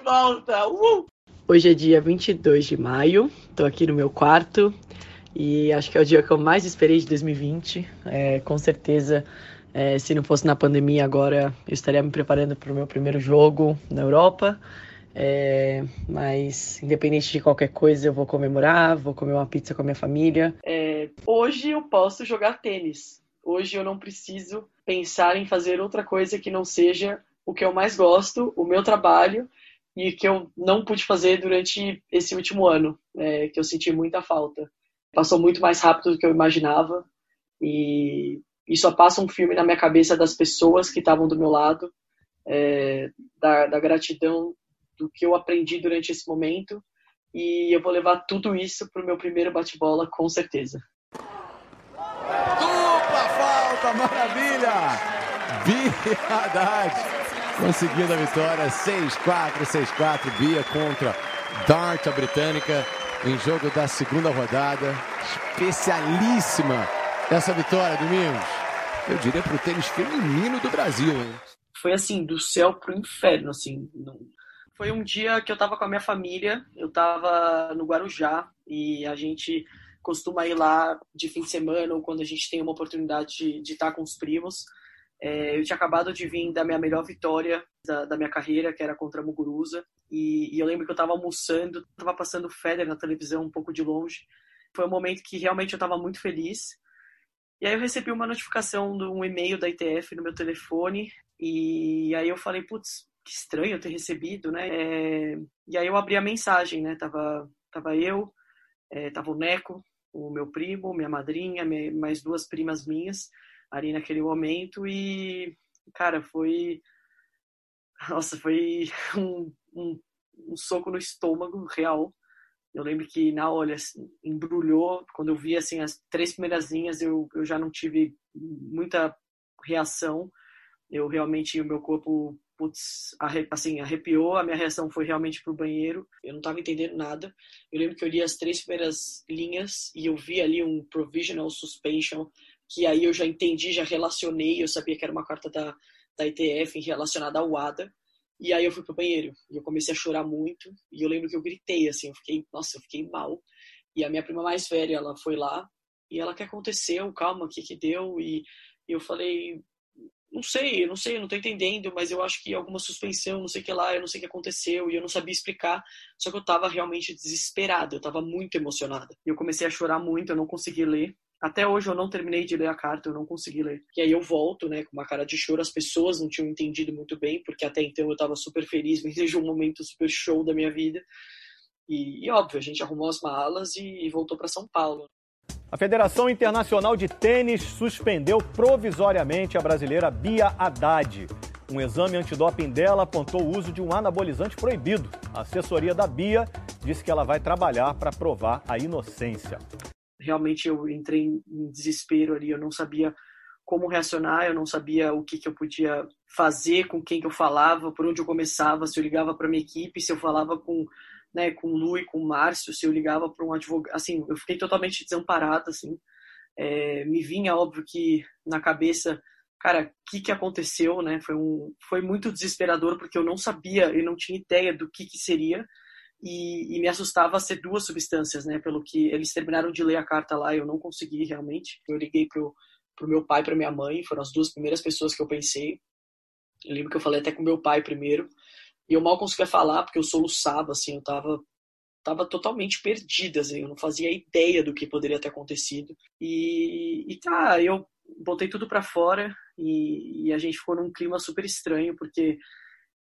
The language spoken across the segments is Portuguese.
volta! Uh! Hoje é dia 22 de maio, tô aqui no meu quarto e acho que é o dia que eu mais esperei de 2020. É, com certeza, é, se não fosse na pandemia agora, eu estaria me preparando para o meu primeiro jogo na Europa. É, mas, independente de qualquer coisa, eu vou comemorar, vou comer uma pizza com a minha família. É, hoje eu posso jogar tênis. Hoje eu não preciso pensar em fazer outra coisa que não seja o que eu mais gosto, o meu trabalho, e que eu não pude fazer durante esse último ano, é, que eu senti muita falta. Passou muito mais rápido do que eu imaginava, e, e só passa um filme na minha cabeça das pessoas que estavam do meu lado, é, da, da gratidão do que eu aprendi durante esse momento, e eu vou levar tudo isso para o meu primeiro bate-bola, com certeza. Dupla falta, maravilha! Haddad conseguindo a vitória 6-4, 6-4. Bia contra Dart, a britânica, em jogo da segunda rodada. Especialíssima essa vitória, Domingos. Eu diria para o tênis feminino do Brasil, hein? Foi assim, do céu pro inferno, assim. Foi um dia que eu tava com a minha família, eu tava no Guarujá e a gente costuma ir lá de fim de semana ou quando a gente tem uma oportunidade de, estar com os primos. É, eu tinha acabado de vir da minha melhor vitória da, da minha carreira, que era contra a Muguruza, e, e eu lembro que eu estava almoçando, estava passando Federer na televisão um pouco de longe. Foi um momento que realmente eu estava muito feliz. E aí eu recebi uma notificação de um e-mail da ITF no meu telefone, e aí eu falei, putz, que estranho eu ter recebido, né? É... E aí eu abri a mensagem, né? Tava, tava eu, é, tava o Neco, o meu primo, minha madrinha, minha, mais duas primas minhas, ali naquele momento e, cara, foi. Nossa, foi um, um, um soco no estômago real. Eu lembro que na hora assim, embrulhou, quando eu vi assim as três primeiras linhas, eu, eu já não tive muita reação. Eu realmente o meu corpo putz, arre, assim, arrepiou, a minha reação foi realmente pro banheiro. Eu não estava entendendo nada. Eu lembro que eu li as três primeiras linhas e eu vi ali um provisional suspension que aí eu já entendi, já relacionei, eu sabia que era uma carta da, da ITF relacionada ao ADA, e aí eu fui pro banheiro, e eu comecei a chorar muito, e eu lembro que eu gritei, assim, eu fiquei, nossa, eu fiquei mal, e a minha prima mais velha, ela foi lá, e ela, que aconteceu? Calma, o que que deu? E eu falei, não sei, eu não sei, eu não tô entendendo, mas eu acho que alguma suspensão, não sei o que lá, eu não sei o que aconteceu, e eu não sabia explicar, só que eu tava realmente desesperada, eu tava muito emocionada. E eu comecei a chorar muito, eu não consegui ler, até hoje eu não terminei de ler a carta, eu não consegui ler. E aí eu volto, né, com uma cara de choro. As pessoas não tinham entendido muito bem, porque até então eu estava super feliz, me desde um momento super show da minha vida. E, e óbvio, a gente arrumou as malas e, e voltou para São Paulo. A Federação Internacional de Tênis suspendeu provisoriamente a brasileira Bia Haddad. Um exame antidoping dela apontou o uso de um anabolizante proibido. A assessoria da Bia disse que ela vai trabalhar para provar a inocência realmente eu entrei em desespero ali, eu não sabia como reacionar, eu não sabia o que, que eu podia fazer, com quem que eu falava, por onde eu começava, se eu ligava para minha equipe, se eu falava com, né, com o Lu e com o Márcio, se eu ligava para um advogado, assim, eu fiquei totalmente desamparada, assim, é, me vinha, óbvio, que na cabeça, cara, o que que aconteceu, né, foi, um, foi muito desesperador, porque eu não sabia, eu não tinha ideia do que que seria, e, e, me assustava ser duas substâncias, né? Pelo que eles terminaram de ler a carta lá, eu não consegui realmente. Eu liguei pro, pro meu pai, para minha mãe, foram as duas primeiras pessoas que eu pensei. Eu lembro que eu falei até com meu pai primeiro, e eu mal conseguia falar porque eu soluçava, assim, eu tava tava totalmente perdida, assim, eu não fazia ideia do que poderia ter acontecido. E, e tá, eu botei tudo para fora e, e a gente ficou num clima super estranho, porque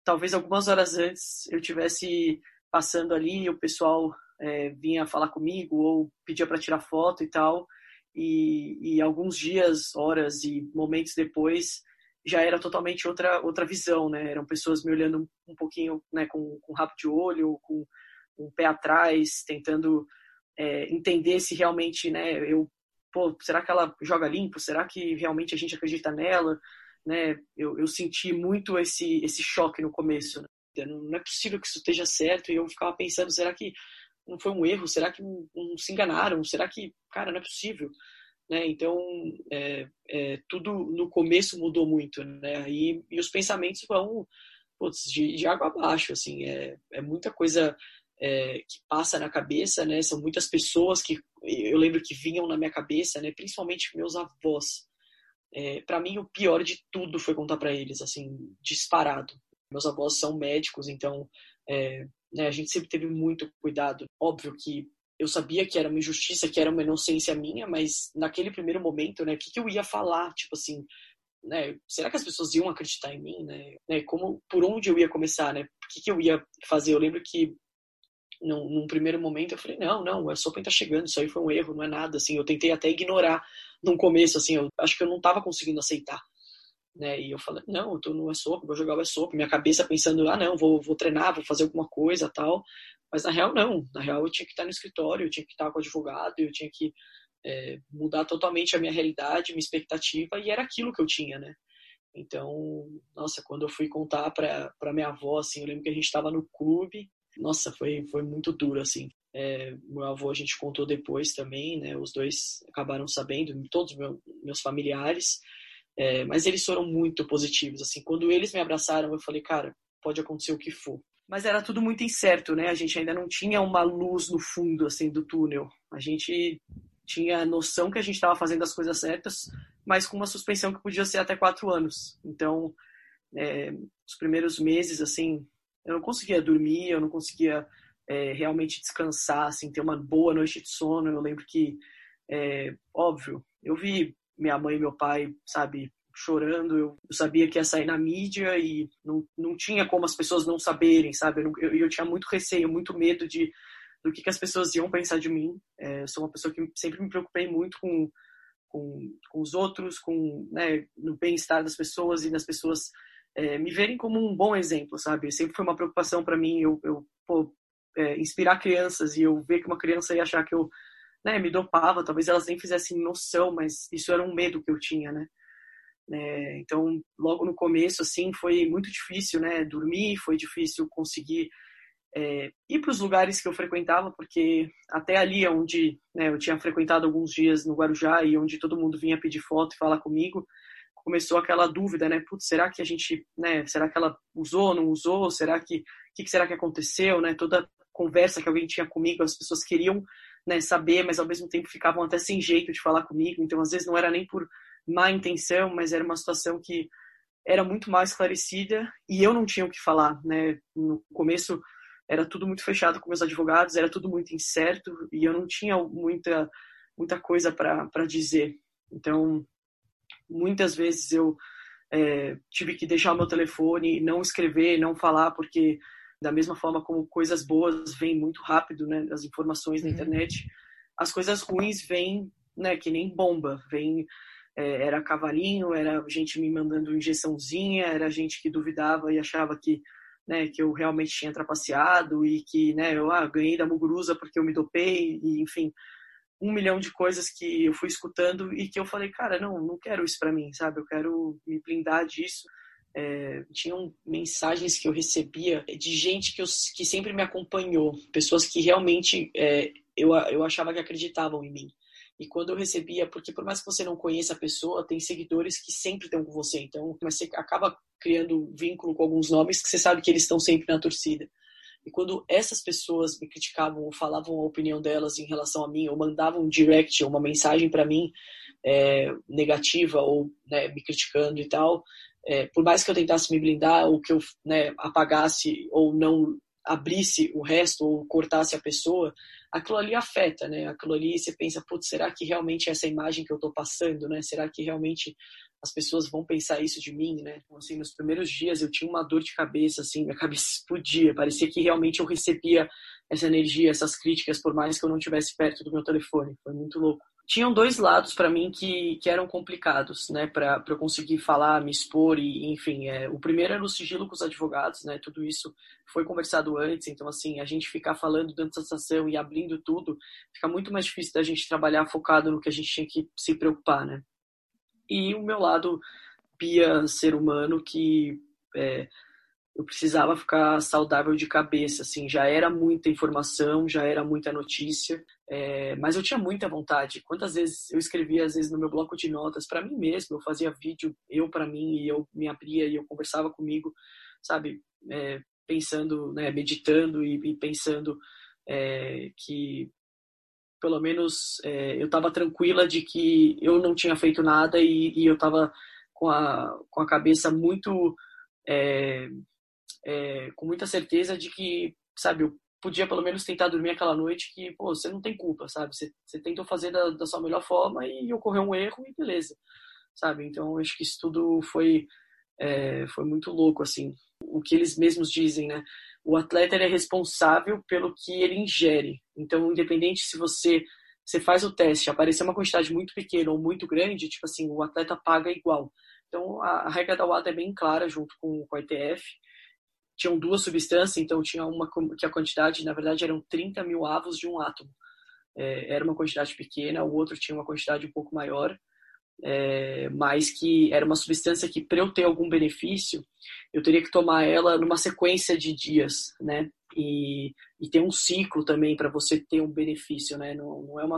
talvez algumas horas antes eu tivesse passando ali, o pessoal é, vinha falar comigo ou pedia para tirar foto e tal. E, e, alguns dias, horas e momentos depois, já era totalmente outra outra visão, né? Eram pessoas me olhando um pouquinho, né, com, com rabo de olho, com um pé atrás, tentando é, entender se realmente, né, eu, pô, será que ela joga limpo? Será que realmente a gente acredita nela? Né? Eu, eu senti muito esse esse choque no começo. Né? Não é possível que isso esteja certo. E eu ficava pensando, será que não foi um erro? Será que não, se enganaram? Será que, cara, não é possível? Né? Então, é, é, tudo no começo mudou muito, né? E, e os pensamentos vão putz, de, de água abaixo, assim, é, é muita coisa é, que passa na cabeça, né? São muitas pessoas que eu lembro que vinham na minha cabeça, né? Principalmente meus avós. É, para mim, o pior de tudo foi contar para eles, assim, disparado. Meus avós são médicos, então é, né, a gente sempre teve muito cuidado. Óbvio que eu sabia que era uma injustiça, que era uma inocência minha, mas naquele primeiro momento, né, o que, que eu ia falar? Tipo assim, né, será que as pessoas iam acreditar em mim, né? né como, por onde eu ia começar, né? O que, que eu ia fazer? Eu lembro que num, num, primeiro momento eu falei, não, não, a Sopen tá chegando, isso aí foi um erro, não é nada, assim, eu tentei até ignorar no começo, assim, eu acho que eu não tava conseguindo aceitar, né, e eu falei, não, eu tô no Soap, vou jogar o Soap, minha cabeça pensando, ah, não, vou, vou treinar, vou fazer alguma coisa, tal, mas na real não, na real eu tinha que estar no escritório, eu tinha que estar com o advogado, eu tinha que é, mudar totalmente a minha realidade, minha expectativa, e era aquilo que eu tinha, né, então, nossa, quando eu fui contar para minha avó, assim, eu lembro que a gente estava no clube. Nossa, foi, foi muito duro, assim. É, meu avô a gente contou depois também, né? Os dois acabaram sabendo, todos meu, meus familiares, é, mas eles foram muito positivos, assim. Quando eles me abraçaram, eu falei, cara, pode acontecer o que for. Mas era tudo muito incerto, né? A gente ainda não tinha uma luz no fundo, assim, do túnel. A gente tinha noção que a gente estava fazendo as coisas certas, mas com uma suspensão que podia ser até quatro anos. Então, é, os primeiros meses, assim, eu não conseguia dormir, eu não conseguia é, realmente descansar, assim, ter uma boa noite de sono. Eu lembro que, é, óbvio, eu vi minha mãe e meu pai, sabe, chorando. Eu, eu, sabia que ia sair na mídia e não, não tinha como as pessoas não saberem, sabe? Eu, eu, eu tinha muito receio, muito medo de do que, que as pessoas iam pensar de mim. É, eu sou uma pessoa que sempre me preocupei muito com, com, com os outros, com né, no bem-estar das pessoas e das pessoas é, me verem como um bom exemplo, sabe? Sempre foi uma preocupação para mim eu, eu pô, é, inspirar crianças e eu ver que uma criança ia achar que eu né, me dopava, talvez elas nem fizessem noção, mas isso era um medo que eu tinha, né? É, então, logo no começo, assim, foi muito difícil, né? Dormir, foi difícil conseguir é, ir para os lugares que eu frequentava, porque até ali onde né, eu tinha frequentado alguns dias no Guarujá e onde todo mundo vinha pedir foto e falar comigo, começou aquela dúvida, né? Putz, será que a gente, né? Será que ela usou, não usou? Será que, que, que será que aconteceu, né? Toda conversa que alguém tinha comigo, as pessoas queriam, né, saber, mas ao mesmo tempo ficavam até sem jeito de falar comigo. Então, às vezes não era nem por má intenção, mas era uma situação que era muito mais esclarecida e eu não tinha o que falar, né? No começo era tudo muito fechado com meus advogados, era tudo muito incerto e eu não tinha muita muita coisa para dizer. Então, Muitas vezes eu é, tive que deixar o meu telefone, não escrever, não falar, porque da mesma forma como coisas boas vêm muito rápido, né, as informações na uhum. internet, as coisas ruins vêm, né, que nem bomba, vem é, era cavalinho, era gente me mandando injeçãozinha, era gente que duvidava e achava que né, que eu realmente tinha trapaceado e que né, eu ah, ganhei da Muguruza porque eu me dopei, e, enfim, um milhão de coisas que eu fui escutando e que eu falei, cara, não, não quero isso para mim, sabe? Eu quero me blindar disso. É, tinham mensagens que eu recebia de gente que, eu, que sempre me acompanhou, pessoas que realmente é, eu, eu achava que acreditavam em mim. E quando eu recebia, porque por mais que você não conheça a pessoa, tem seguidores que sempre estão com você. Então, mas você acaba criando vínculo com alguns nomes que você sabe que eles estão sempre na torcida. E quando essas pessoas me criticavam ou falavam a opinião delas em relação a mim, ou mandavam um direct, uma mensagem para mim é, negativa, ou né, me criticando e tal, é, por mais que eu tentasse me blindar, ou que eu né, apagasse ou não abrisse o resto, ou cortasse a pessoa, aquilo ali afeta, né? Aquilo ali você pensa, putz, será que realmente é essa imagem que eu estou passando, né? Será que realmente as pessoas vão pensar isso de mim, né? Então, assim, nos primeiros dias eu tinha uma dor de cabeça, assim, minha cabeça explodia, parecia que realmente eu recebia essa energia, essas críticas, por mais que eu não estivesse perto do meu telefone, foi muito louco. Tinham dois lados para mim que, que eram complicados, né, para eu conseguir falar, me expor e, enfim, é, o primeiro era o sigilo com os advogados, né, tudo isso foi conversado antes, então, assim, a gente ficar falando dentro da situação e abrindo tudo, fica muito mais difícil da gente trabalhar focado no que a gente tinha que se preocupar, né. E o meu lado pia ser humano que é, eu precisava ficar saudável de cabeça, assim, já era muita informação, já era muita notícia, é, mas eu tinha muita vontade. Quantas vezes eu escrevia, às vezes, no meu bloco de notas para mim mesmo, eu fazia vídeo, eu para mim, e eu me abria e eu conversava comigo, sabe, é, pensando, né, meditando e, e pensando é, que pelo menos é, eu estava tranquila de que eu não tinha feito nada e, e eu estava com a, com a cabeça muito é, com muita certeza de que sabe eu podia pelo menos tentar dormir aquela noite que pô você não tem culpa sabe você, você tentou fazer da, da sua melhor forma e ocorreu um erro e beleza sabe então acho que isso tudo foi é, foi muito louco assim o que eles mesmos dizem né o atleta é responsável pelo que ele ingere. Então, independente se você você faz o teste, aparecer uma quantidade muito pequena ou muito grande, tipo assim, o atleta paga igual. Então, a, a regra da WADA é bem clara junto com, com a ITF. Tinham duas substâncias, então tinha uma que a quantidade, na verdade, eram 30 mil avos de um átomo. É, era uma quantidade pequena, o outro tinha uma quantidade um pouco maior é, mas que era uma substância que, para eu ter algum benefício, eu teria que tomar ela numa sequência de dias, né? E, e ter um ciclo também para você ter um benefício, né? Não, não é uma,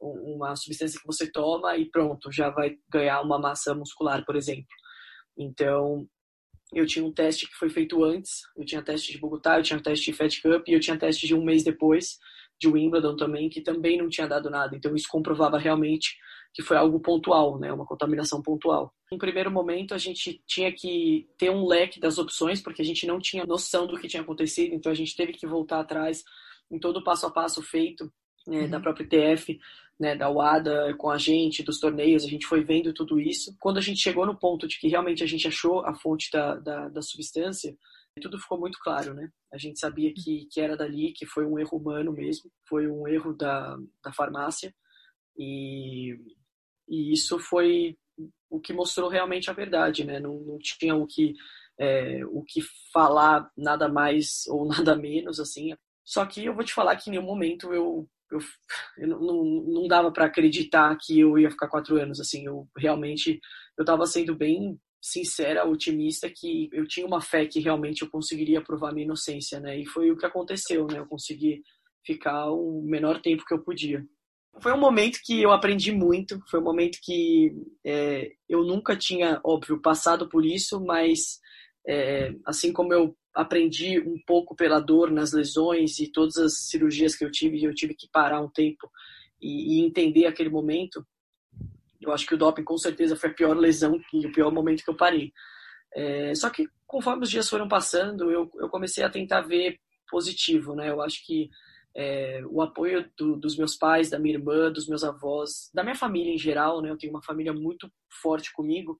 uma substância que você toma e pronto, já vai ganhar uma massa muscular, por exemplo. Então, eu tinha um teste que foi feito antes, eu tinha teste de Bogotá, eu tinha teste de Fed Cup e eu tinha teste de um mês depois de Wimbledon também, que também não tinha dado nada. Então, isso comprovava realmente que foi algo pontual, né, uma contaminação pontual. Em primeiro momento, a gente tinha que ter um leque das opções, porque a gente não tinha noção do que tinha acontecido, então a gente teve que voltar atrás em todo o passo a passo feito né, uhum. da própria TF, né, da UADA com a gente, dos torneios, a gente foi vendo tudo isso. Quando a gente chegou no ponto de que realmente a gente achou a fonte da, da, da substância, tudo ficou muito claro, né? A gente sabia que, que era dali, que foi um erro humano mesmo, foi um erro da, da farmácia, e e isso foi o que mostrou realmente a verdade, né? Não, não tinha o que, é, o que falar nada mais ou nada menos, assim. Só que eu vou te falar que em nenhum momento eu, eu, eu não, não dava para acreditar que eu ia ficar quatro anos, assim. Eu realmente, eu estava sendo bem sincera, otimista, que eu tinha uma fé que realmente eu conseguiria provar minha inocência, né? E foi o que aconteceu, né? Eu consegui ficar o menor tempo que eu podia. Foi um momento que eu aprendi muito, foi um momento que é, eu nunca tinha, óbvio, passado por isso, mas é, assim como eu aprendi um pouco pela dor nas lesões e todas as cirurgias que eu tive, eu tive que parar um tempo e, e entender aquele momento. Eu acho que o doping com certeza foi a pior lesão e o pior momento que eu parei. É, só que conforme os dias foram passando, eu, eu comecei a tentar ver positivo, né? Eu acho que é, o apoio do, dos meus pais, da minha irmã, dos meus avós, da minha família em geral, né? Eu tenho uma família muito forte comigo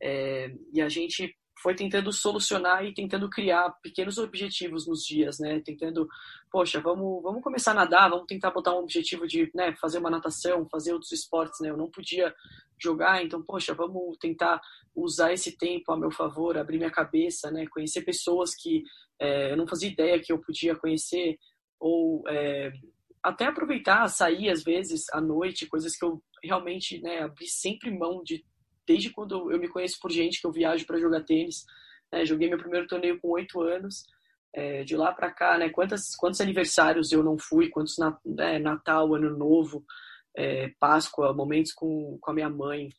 é, e a gente foi tentando solucionar e tentando criar pequenos objetivos nos dias, né? Tentando, poxa, vamos, vamos começar a nadar, vamos tentar botar um objetivo de né, fazer uma natação, fazer outros esportes, né? Eu não podia jogar, então, poxa, vamos tentar usar esse tempo a meu favor, abrir minha cabeça, né? Conhecer pessoas que é, eu não fazia ideia que eu podia conhecer, ou é, até aproveitar, sair às vezes à noite, coisas que eu realmente né, abri sempre mão de, desde quando eu me conheço por gente que eu viajo para jogar tênis. Né, joguei meu primeiro torneio com oito anos, é, de lá para cá, né, quantos, quantos aniversários eu não fui, quantos né, Natal, Ano Novo, é, Páscoa, momentos com, com a minha mãe,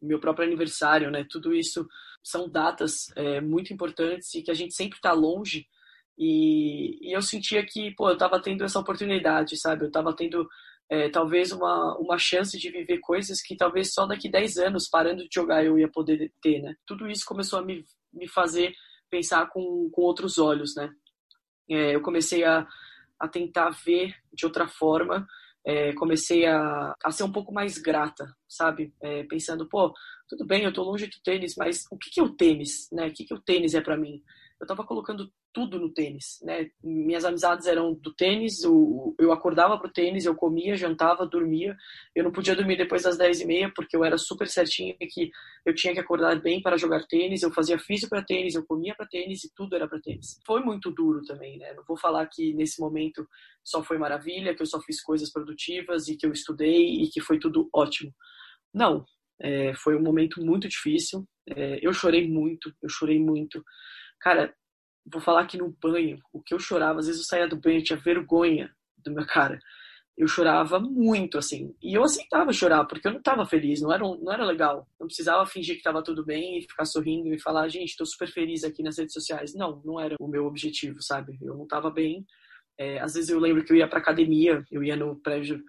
meu próprio aniversário, né, tudo isso são datas é, muito importantes e que a gente sempre está longe e, e, eu sentia que, pô, eu estava tendo essa oportunidade, sabe? Eu estava tendo é, talvez uma, uma chance de viver coisas que talvez só daqui 10 anos, parando de jogar, eu ia poder ter, né? Tudo isso começou a me, me fazer pensar com, com outros olhos, né? É, eu comecei a, a tentar ver de outra forma, é, comecei a, a ser um pouco mais grata, sabe? É, pensando, pô, tudo bem, eu tô longe do tênis, mas o que, que é o tênis, né? O que, que o tênis é para mim? Eu tava colocando tudo no tênis, né? Minhas amizades eram do tênis, eu, eu acordava pro tênis, eu comia, jantava, dormia. Eu não podia dormir depois das 10 e meia, porque eu era super certinho que eu tinha que acordar bem para jogar tênis, eu fazia físico para tênis, eu comia para tênis e tudo era para tênis. Foi muito duro também, né? Não vou falar que nesse momento só foi maravilha, que eu só fiz coisas produtivas e que eu estudei e que foi tudo ótimo. Não, é, foi um momento muito difícil. É, eu chorei muito, eu chorei muito. Cara, vou falar que no banho, o que eu chorava, às vezes eu saía do banho, eu tinha vergonha do meu cara. eu chorava muito, assim. E eu aceitava chorar, porque eu não estava feliz, não era, não era legal. Não precisava fingir que estava tudo bem e ficar sorrindo e falar, gente, estou super feliz aqui nas redes sociais. Não, não era o meu objetivo, sabe? Eu não estava bem. É, às vezes eu lembro que eu ia pra academia, eu ia no prédio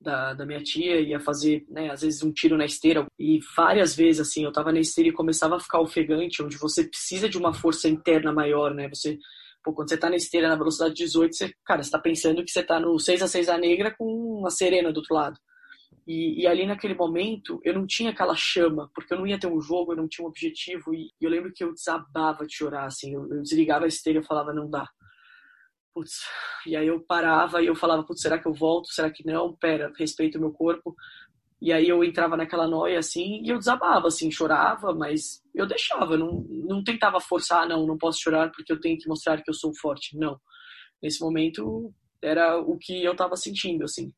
da, da minha tia, ia fazer, né, às vezes um tiro na esteira. E várias vezes, assim, eu tava na esteira e começava a ficar ofegante, onde você precisa de uma força interna maior, né? Você Pô, quando você tá na esteira na velocidade 18, você, cara, você tá pensando que você tá no 6 a 6 a negra com uma serena do outro lado. E, e, ali naquele momento eu não tinha aquela chama, porque eu não ia ter um jogo, eu não tinha um objetivo. E, eu lembro que eu desabava de chorar, assim. Eu, eu desligava a esteira e falava, não dá. Putz. E aí eu parava e eu falava, putz, será que eu volto? Será que não? Pera, respeito o meu corpo. E aí eu entrava naquela noia, assim, e eu desabava, assim, chorava, mas eu deixava, não, não tentava forçar, não, não posso chorar porque eu tenho que mostrar que eu sou forte, não. Nesse momento, era o que eu estava sentindo, assim.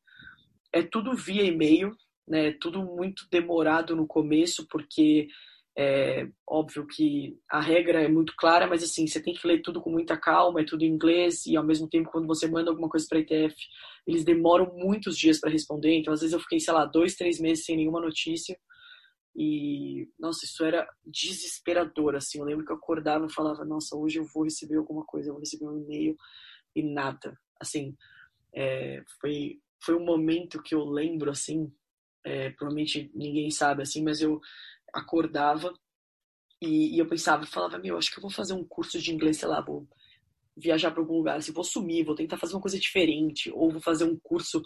É tudo via e-mail, né, tudo muito demorado no começo, porque é óbvio que a regra é muito clara, mas assim, você tem que ler tudo com muita calma, é tudo em inglês, e ao mesmo tempo, quando você manda alguma coisa para a ITF, eles demoram muitos dias para responder. Então, às vezes, eu fiquei, sei lá, dois, três meses sem nenhuma notícia. E, nossa, isso era desesperador, assim. Eu lembro que eu acordava e falava, nossa, hoje eu vou receber alguma coisa, eu vou receber um e-mail, e nada. Assim, é, foi, foi um momento que eu lembro, assim, é, provavelmente ninguém sabe, assim, mas eu acordava e, e, eu pensava, falava, meu, acho que eu vou fazer um curso de inglês, sei lá, vou viajar para algum lugar, assim, vou sumir, vou tentar fazer uma coisa diferente, ou vou fazer um curso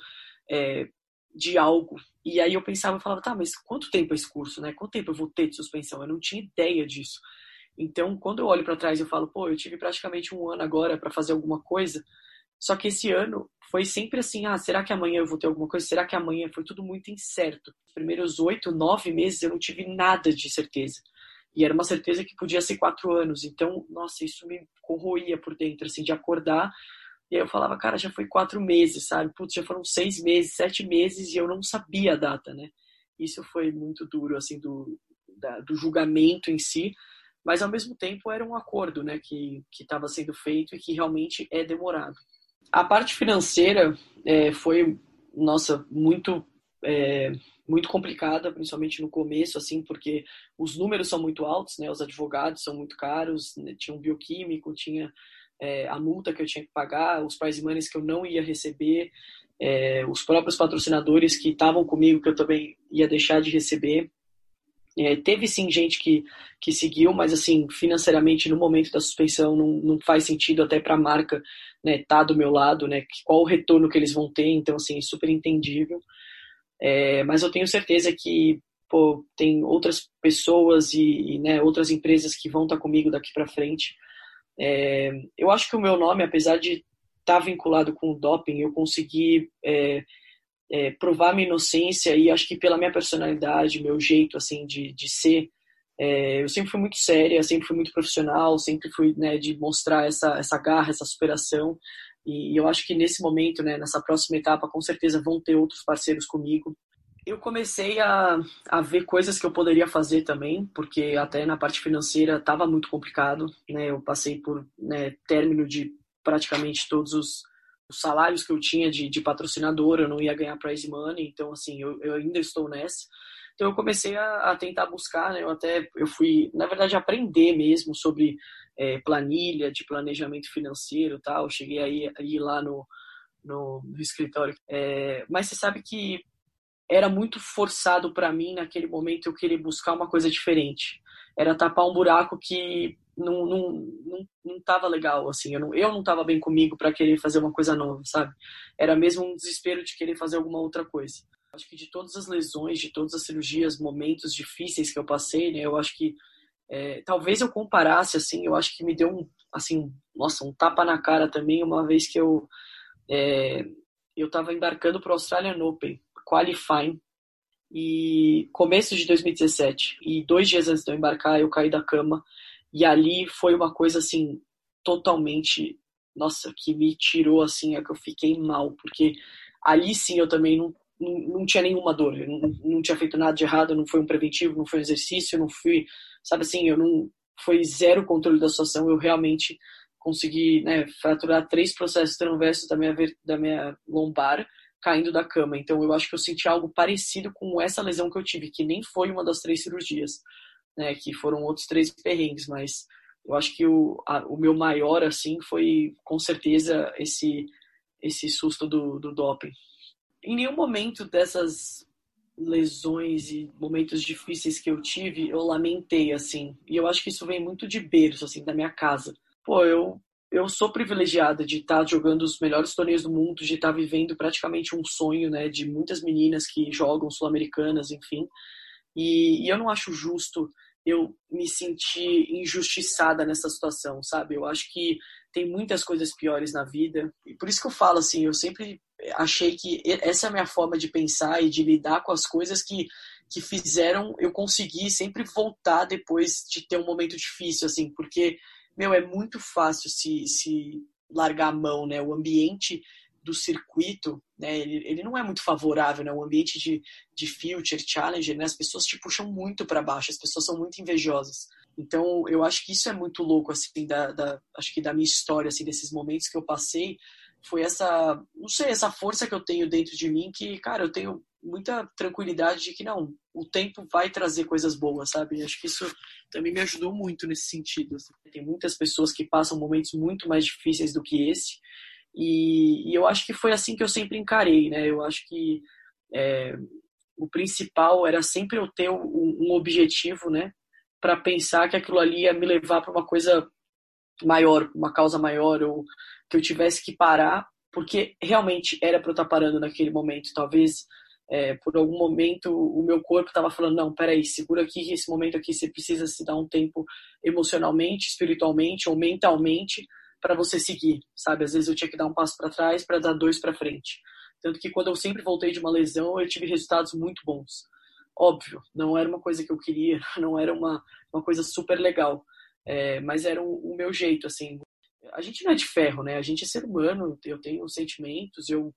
é, de algo. E aí eu pensava, falava, tá, mas quanto tempo é esse curso, né? Quanto tempo eu vou ter de suspensão? Eu não tinha ideia disso. Então, quando eu olho para trás, eu falo, pô, eu tive praticamente um ano agora para fazer alguma coisa. Só que esse ano foi sempre assim, ah, será que amanhã eu vou ter alguma coisa? Será que amanhã? Foi tudo muito incerto. Os primeiros oito, nove meses eu não tive nada de certeza. E era uma certeza que podia ser quatro anos. Então, nossa, isso me corroía por dentro, assim, de acordar. E aí eu falava, cara, já foi quatro meses, sabe? Putz, já foram seis meses, sete meses e eu não sabia a data, né? Isso foi muito duro, assim, do, da, do julgamento em si. Mas, ao mesmo tempo, era um acordo, né? Que estava sendo feito e que realmente é demorado. A parte financeira é, foi, nossa, muito, é, muito complicada, principalmente no começo, assim, porque os números são muito altos, né? Os advogados são muito caros, né, tinha um bioquímico, tinha é, a multa que eu tinha que pagar, os prize monies que eu não ia receber, é, os próprios patrocinadores que estavam comigo que eu também ia deixar de receber. É, teve sim gente que, que seguiu, mas assim, financeiramente no momento da suspensão não, não faz sentido até para a marca né, tá do meu lado, né, qual o retorno que eles vão ter, então assim, super entendível. É, mas eu tenho certeza que pô, tem outras pessoas e, e né, outras empresas que vão estar tá comigo daqui para frente. É, eu acho que o meu nome, apesar de estar tá vinculado com o doping, eu consegui é, provar minha inocência e acho que pela minha personalidade, meu jeito assim de, de ser, é, eu sempre fui muito séria, sempre fui muito profissional, sempre fui né, de mostrar essa, essa garra, essa superação. E, e eu acho que nesse momento, né, nessa próxima etapa, com certeza vão ter outros parceiros comigo. Eu comecei a, a ver coisas que eu poderia fazer também, porque até na parte financeira estava muito complicado. Né? Eu passei por né, término de praticamente todos os, os salários que eu tinha de, de patrocinador, eu não ia ganhar prize money, então assim, eu, eu ainda estou nessa. Então eu comecei a, a, tentar buscar, né? eu até eu fui, na verdade, aprender mesmo sobre é, planilha de planejamento financeiro tal, eu cheguei aí, aí lá no, no, no escritório. É, mas você sabe que era muito forçado para mim naquele momento eu querer buscar uma coisa diferente. Era tapar um buraco que não, não, não, não legal, assim, eu não, eu não tava bem comigo para querer fazer uma coisa nova, sabe? Era mesmo um desespero de querer fazer alguma outra coisa. Acho que de todas as lesões, de todas as cirurgias, momentos difíceis que eu passei, né, eu acho que é, talvez eu comparasse, assim, eu acho que me deu um, assim, nossa, um tapa na cara também, uma vez que eu é, eu tava embarcando para o Australian Open, qualifying, e começo de 2017, e dois dias antes de eu embarcar, eu caí da cama. E ali foi uma coisa assim, totalmente, nossa, que me tirou assim, é que eu fiquei mal, porque ali sim eu também não, não, não tinha nenhuma dor, eu não, não tinha feito nada de errado, não foi um preventivo, não foi um exercício, não fui, sabe assim, eu não, foi zero controle da situação, eu realmente consegui né, fraturar três processos transversos da minha, da minha lombar, caindo da cama. Então eu acho que eu senti algo parecido com essa lesão que eu tive, que nem foi uma das três cirurgias, né? Que foram outros três perrengues, mas eu acho que o, a, o meu maior, assim, foi com certeza esse, esse susto do, do doping. Em nenhum momento dessas lesões e momentos difíceis que eu tive, eu lamentei, assim. E eu acho que isso vem muito de berço, assim, da minha casa. Pô, eu eu sou privilegiada de estar jogando os melhores torneios do mundo, de estar vivendo praticamente um sonho, né, de muitas meninas que jogam sul-americanas, enfim. E, e, eu não acho justo eu me sentir injustiçada nessa situação, sabe? Eu acho que tem muitas coisas piores na vida. E por isso que eu falo assim, eu sempre achei que essa é a minha forma de pensar e de lidar com as coisas que que fizeram eu conseguir sempre voltar depois de ter um momento difícil, assim, porque meu, é muito fácil se, se largar a mão, né? O ambiente do circuito, né? Ele, ele não é muito favorável, né? O ambiente de, de Future, Challenger, né? As pessoas te puxam muito para baixo, as pessoas são muito invejosas. Então, eu acho que isso é muito louco, assim, da, da, acho que da minha história, assim, desses momentos que eu passei, foi essa, não sei, essa força que eu tenho dentro de mim que, cara, eu tenho muita tranquilidade de que não, o tempo vai trazer coisas boas, sabe? Acho que isso também me ajudou muito nesse sentido. Assim. Tem muitas pessoas que passam momentos muito mais difíceis do que esse, e, e eu acho que foi assim que eu sempre encarei, né? Eu acho que é, o principal era sempre eu ter um, um objetivo, né? Para pensar que aquilo ali ia me levar para uma coisa maior, uma causa maior, ou que eu tivesse que parar, porque realmente era para eu estar parando naquele momento. Talvez é, por algum momento o meu corpo estava falando não peraí segura aqui esse momento aqui você precisa se dar um tempo emocionalmente espiritualmente ou mentalmente para você seguir sabe? Às vezes eu tinha que dar um passo para trás para dar dois para frente. Tanto que quando eu sempre voltei de uma lesão eu tive resultados muito bons. Óbvio não era uma coisa que eu queria não era uma uma coisa super legal. É, mas era o meu jeito assim. A gente não é de ferro né? A gente é ser humano eu tenho sentimentos eu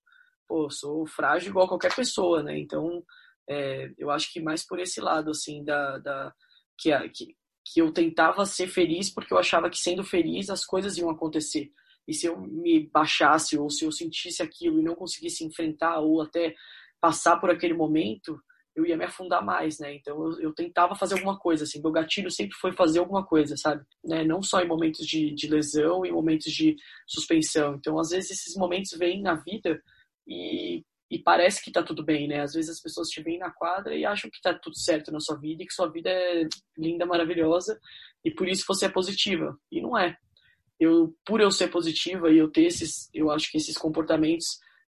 pô, sou frágil igual qualquer pessoa, né? Então, é, eu acho que mais por esse lado, assim, da, da que, que, que eu tentava ser feliz porque eu achava que sendo feliz as coisas iam acontecer. E se eu me baixasse ou se eu sentisse aquilo e não conseguisse enfrentar ou até passar por aquele momento, eu ia me afundar mais, né? Então eu, eu, tentava fazer alguma coisa, assim, meu gatilho sempre foi fazer alguma coisa, sabe? Né? Não só em momentos de, de lesão, em momentos de suspensão. Então, às vezes esses momentos vêm na vida e, e parece que tá tudo bem, né? Às vezes as pessoas te veem na quadra e acham que tá tudo certo na sua vida e que sua vida é linda, maravilhosa e por isso você é positiva. E não é. Eu, por eu ser positiva e eu ter esses, eu acho que esses comportamentos,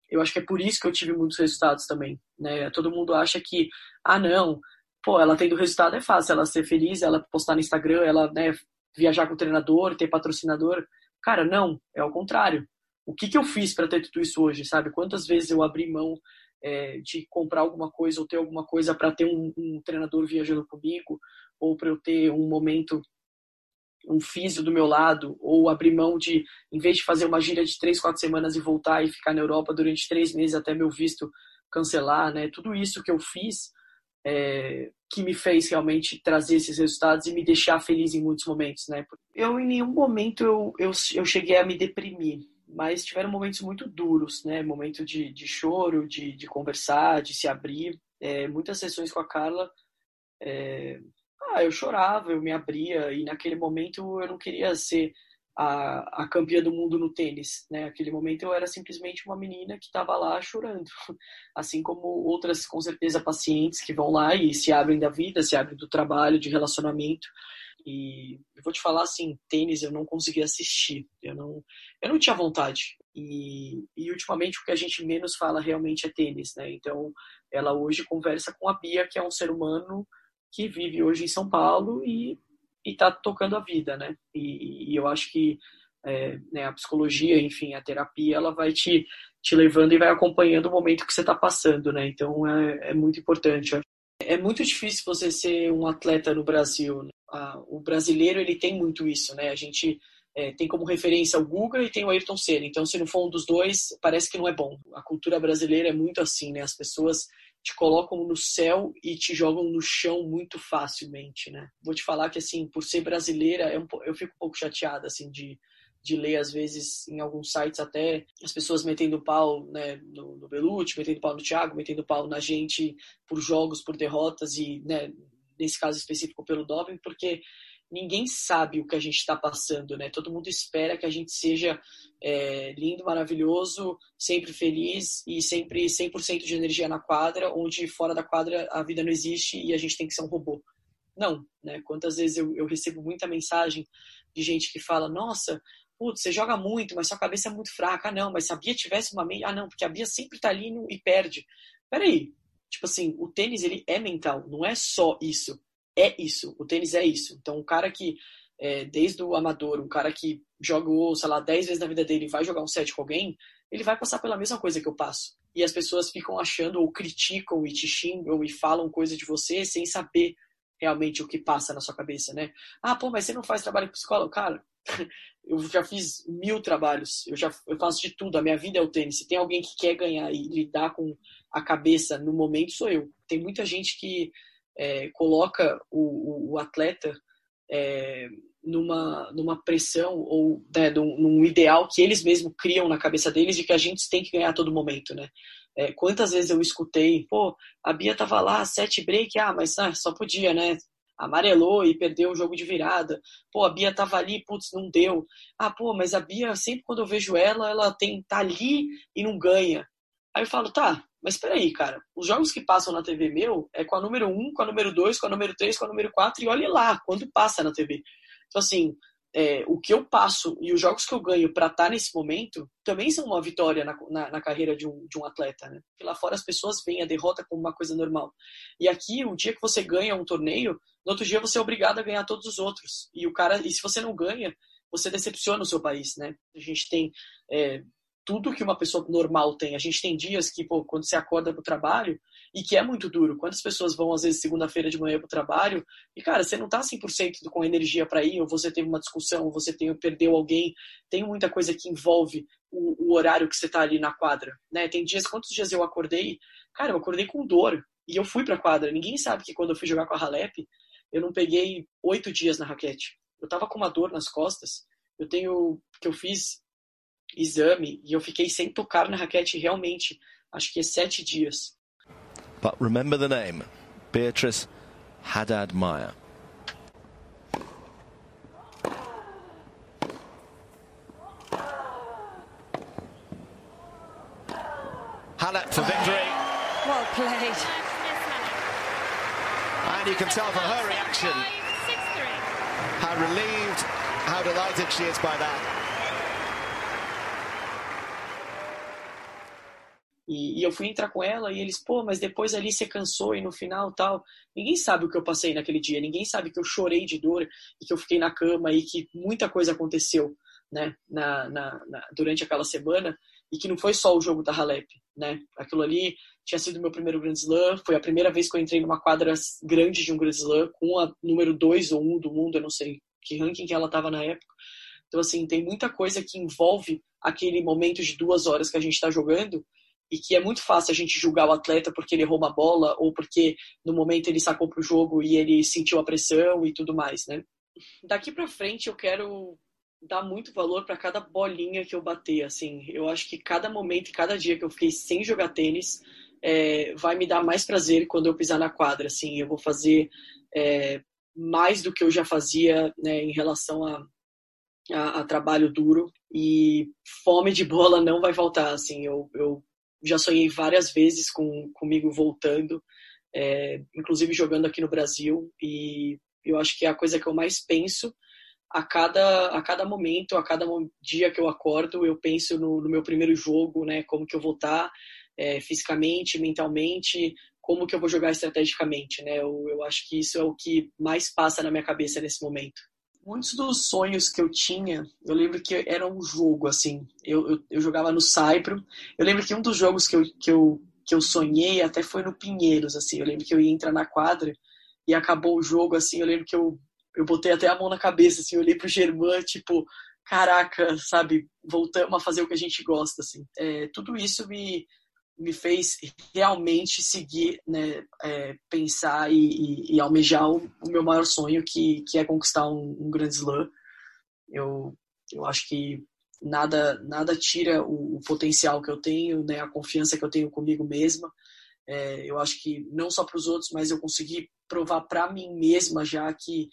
eu acho que é por isso que eu tive muitos resultados também, né? Todo mundo acha que, ah, não, pô, ela tendo resultado é fácil, ela ser feliz, ela postar no Instagram, ela, né, viajar com o treinador, ter patrocinador. Cara, não, é ao contrário o que, que eu fiz para ter tudo isso hoje, sabe? Quantas vezes eu abri mão é, de comprar alguma coisa ou ter alguma coisa para ter um, um, treinador viajando comigo, ou para eu ter um momento, um físio do meu lado, ou abrir mão de, em vez de fazer uma gira de três, quatro semanas e voltar e ficar na Europa durante três meses até meu visto cancelar, né? Tudo isso que eu fiz é, que me fez realmente trazer esses resultados e me deixar feliz em muitos momentos, né? Eu em nenhum momento eu, eu, eu cheguei a me deprimir, mas tiveram momentos muito duros, né? Momento de, de choro, de, de conversar, de se abrir. É, muitas sessões com a Carla, é... ah, eu chorava, eu me abria e naquele momento eu não queria ser a, a campeã do mundo no tênis, né? Naquele momento eu era simplesmente uma menina que estava lá chorando, assim como outras, com certeza, pacientes que vão lá e se abrem da vida, se abrem do trabalho, de relacionamento e eu vou te falar assim, tênis eu não conseguia assistir, eu não, eu não tinha vontade. E, e ultimamente o que a gente menos fala realmente é tênis, né? Então ela hoje conversa com a Bia, que é um ser humano que vive hoje em São Paulo e está tocando a vida, né? E, e eu acho que é, né, a psicologia, enfim, a terapia, ela vai te, te levando e vai acompanhando o momento que você está passando, né? Então é, é muito importante. É muito difícil você ser um atleta no Brasil. Né? o brasileiro ele tem muito isso, né? A gente é, tem como referência o Guga e tem o Ayrton Senna. Então, se não for um dos dois, parece que não é bom. A cultura brasileira é muito assim, né? As pessoas te colocam no céu e te jogam no chão muito facilmente, né? Vou te falar que, assim, por ser brasileira, eu, eu fico um pouco chateada, assim, de, de ler, às vezes, em alguns sites até, as pessoas metendo pau né, no, no Belucci, metendo pau no Thiago, metendo pau na gente por jogos, por derrotas e, né, nesse caso específico, pelo doping, porque ninguém sabe o que a gente está passando, né? Todo mundo espera que a gente seja é, lindo, maravilhoso, sempre feliz e sempre 100% de energia na quadra, onde fora da quadra a vida não existe e a gente tem que ser um robô. Não, né? Quantas vezes eu, eu recebo muita mensagem de gente que fala, nossa, putz, você joga muito, mas sua cabeça é muito fraca. Ah, não, mas se a Bia tivesse uma mente... Ah, não, porque a Bia sempre tá ali e perde. Peraí, tipo assim, o tênis, ele é mental, não é só isso é isso, o tênis é isso. Então, um cara que, é, desde o amador, um cara que jogou, sei lá, 10 vezes na vida dele e vai jogar um set com alguém, ele vai passar pela mesma coisa que eu passo. E as pessoas ficam achando, ou criticam e te xingam e falam coisa de você sem saber realmente o que passa na sua cabeça, né? Ah, pô, mas você não faz trabalho com psicólogo? Cara, eu já fiz mil trabalhos, eu já eu faço de tudo, a minha vida é o tênis. Se tem alguém que quer ganhar e lidar com a cabeça no momento, sou eu. Tem muita gente que é, coloca o, o, o atleta é, numa, numa pressão ou né, num, num, ideal que eles mesmos criam na cabeça deles de que a gente tem que ganhar a todo momento, né? É, quantas vezes eu escutei, pô, a Bia tava lá, sete break, ah, mas ah, só podia, né? Amarelou e perdeu o jogo de virada. Pô, a Bia tava ali, putz, não deu. Ah, pô, mas a Bia, sempre quando eu vejo ela, ela tem tá ali e não ganha. Aí eu falo, tá, mas peraí, cara, os jogos que passam na TV meu é com a número 1, com a número 2, com a número 3, com a número 4 e olhe lá quando passa na TV. Então, assim, é, o que eu passo e os jogos que eu ganho para estar tá nesse momento também são uma vitória na, na, na, carreira de um, de um atleta, né? Porque lá fora as pessoas veem a derrota como uma coisa normal. E aqui, o dia que você ganha um torneio, no outro dia você é obrigado a ganhar todos os outros. E o cara, e se você não ganha, você decepciona o seu país, né? A gente tem é, tudo que uma pessoa normal tem. A gente tem dias que, pô, quando você acorda para o trabalho, e que é muito duro. Quantas pessoas vão, às vezes, segunda-feira de manhã para o trabalho, e, cara, você não tá 100% com energia para ir, ou você teve uma discussão, ou você tem, perdeu alguém. Tem muita coisa que envolve o, o horário que você tá ali na quadra, né? Tem dias, quantos dias eu acordei? Cara, eu acordei com dor, e eu fui para a quadra. Ninguém sabe que quando eu fui jogar com a Halep, eu não peguei oito dias na raquete. Eu tava com uma dor nas costas. Eu tenho, que eu fiz exame e eu fiquei sem tocar na raquete realmente, acho que é sete dias. But remember the name, Beatrice Haddad Meyer. Halep for victory. Well played. And you can tell from her reaction how relieved, how delighted she is by that. E, e, eu fui entrar com ela e eles, pô, mas depois ali você cansou e no final tal. Ninguém sabe o que eu passei naquele dia, ninguém sabe que eu chorei de dor e que eu fiquei na cama e que muita coisa aconteceu, né, na, na, na durante aquela semana e que não foi só o jogo da Halep, né? Aquilo ali tinha sido meu primeiro Grand Slam, foi a primeira vez que eu entrei numa quadra grande de um Grand Slam com a número 2 ou 1 um do mundo, eu não sei que ranking que ela estava na época. Então, assim, tem muita coisa que envolve aquele momento de duas horas que a gente está jogando e que é muito fácil a gente julgar o atleta porque ele errou uma bola ou porque no momento ele sacou para o jogo e ele sentiu a pressão e tudo mais, né? Daqui para frente eu quero dar muito valor para cada bolinha que eu bater, assim. Eu acho que cada momento e cada dia que eu fiquei sem jogar tênis é, vai me dar mais prazer quando eu pisar na quadra, assim. Eu vou fazer é, mais do que eu já fazia né, em relação a, a, a, trabalho duro e fome de bola não vai faltar, assim. Eu, eu já sonhei várias vezes com comigo voltando, é, inclusive jogando aqui no Brasil e eu acho que é a coisa que eu mais penso a cada a cada momento, a cada dia que eu acordo, eu penso no, no meu primeiro jogo, né, como que eu vou estar é, fisicamente, mentalmente, como que eu vou jogar estrategicamente, né? Eu, eu acho que isso é o que mais passa na minha cabeça nesse momento muitos dos sonhos que eu tinha, eu lembro que era um jogo, assim. Eu, eu, eu, jogava no Saipro. Eu lembro que um dos jogos que eu, que, eu, que eu sonhei até foi no Pinheiros, assim. Eu lembro que eu ia entrar na quadra e acabou o jogo, assim. Eu lembro que eu, eu botei até a mão na cabeça, assim. Eu olhei pro Germán, tipo, caraca, sabe? Voltamos a fazer o que a gente gosta, assim. É, tudo isso me me fez realmente seguir, né, é, pensar e, e, e almejar o, o, meu maior sonho, que, que é conquistar um, um grande slam. Eu, Eu acho que nada nada tira o, o potencial que eu tenho, né, a confiança que eu tenho comigo mesma. É, eu acho que não só para os outros, mas eu consegui provar para mim mesma já que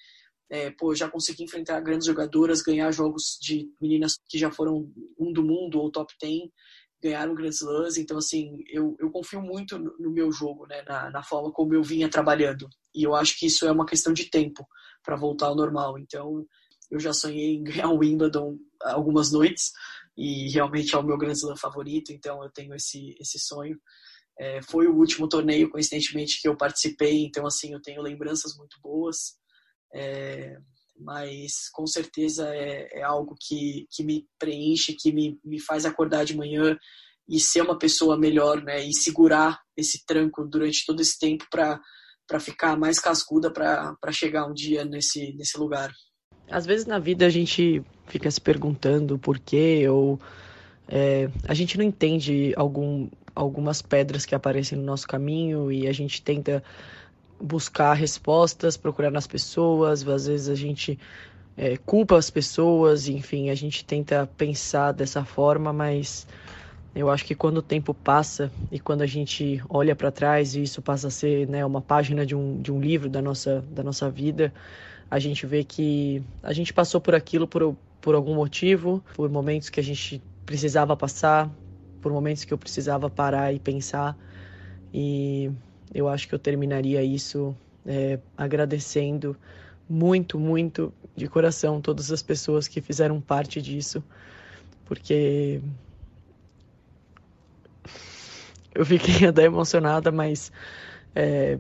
é, pô, já consegui enfrentar grandes jogadoras, ganhar jogos de meninas que já foram um do mundo ou top 10, ganharam Grand Slams. Então, assim, eu, eu confio muito no, no meu jogo, né, na, na forma como eu vinha trabalhando. E eu acho que isso é uma questão de tempo para voltar ao normal. Então, eu já sonhei em ganhar o Wimbledon algumas noites e realmente é o meu Grand Slam favorito, então eu tenho esse, esse sonho. É, foi o último torneio, coincidentemente, que eu participei, então assim, eu tenho lembranças muito boas, é, mas com certeza é, é, algo que, que me preenche, que me, me faz acordar de manhã e ser uma pessoa melhor, né, e segurar esse tranco durante todo esse tempo para ficar mais cascuda para chegar um dia nesse, nesse lugar. Às vezes na vida a gente fica se perguntando por quê, ou é, a gente não entende algum, algumas pedras que aparecem no nosso caminho e a gente tenta buscar respostas, procurar nas pessoas, às vezes a gente é, culpa as pessoas, enfim, a gente tenta pensar dessa forma, mas eu acho que quando o tempo passa e quando a gente olha para trás e isso passa a ser né, uma página de um, de um livro da nossa, da nossa vida, a gente vê que a gente passou por aquilo por, por algum motivo, por momentos que a gente precisava passar, por momentos que eu precisava parar e pensar. E eu acho que eu terminaria isso é, agradecendo muito, muito de coração todas as pessoas que fizeram parte disso, porque eu fiquei até emocionada, mas é,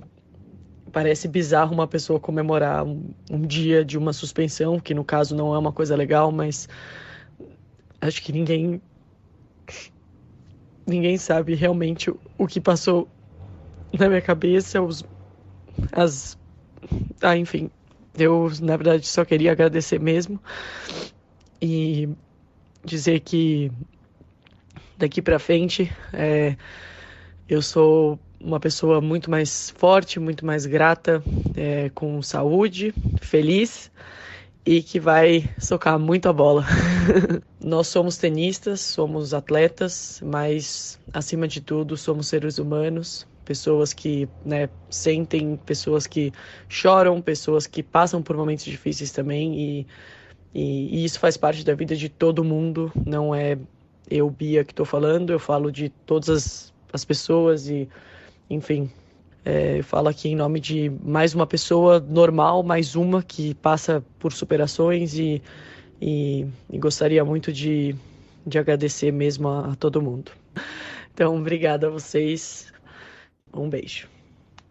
parece bizarro uma pessoa comemorar um, um, dia de uma suspensão, que no caso não é uma coisa legal, mas acho que ninguém ninguém sabe realmente o, o que passou na minha cabeça, os as ah, enfim, eu na verdade só queria agradecer mesmo e dizer que daqui para frente é, eu sou uma pessoa muito mais forte, muito mais grata, é, com saúde, feliz e que vai socar muito a bola. Nós somos tenistas, somos atletas, mas acima de tudo somos seres humanos, pessoas que né, sentem, pessoas que choram, pessoas que passam por momentos difíceis também e, e, e isso faz parte da vida de todo mundo. Não é eu, Bia, que estou falando, eu falo de todas as, as pessoas e enfim, é, eu falo aqui em nome de mais uma pessoa normal, mais uma que passa por superações e, e, e gostaria muito de, de agradecer mesmo a, a todo mundo. Então, obrigada a vocês. Um beijo.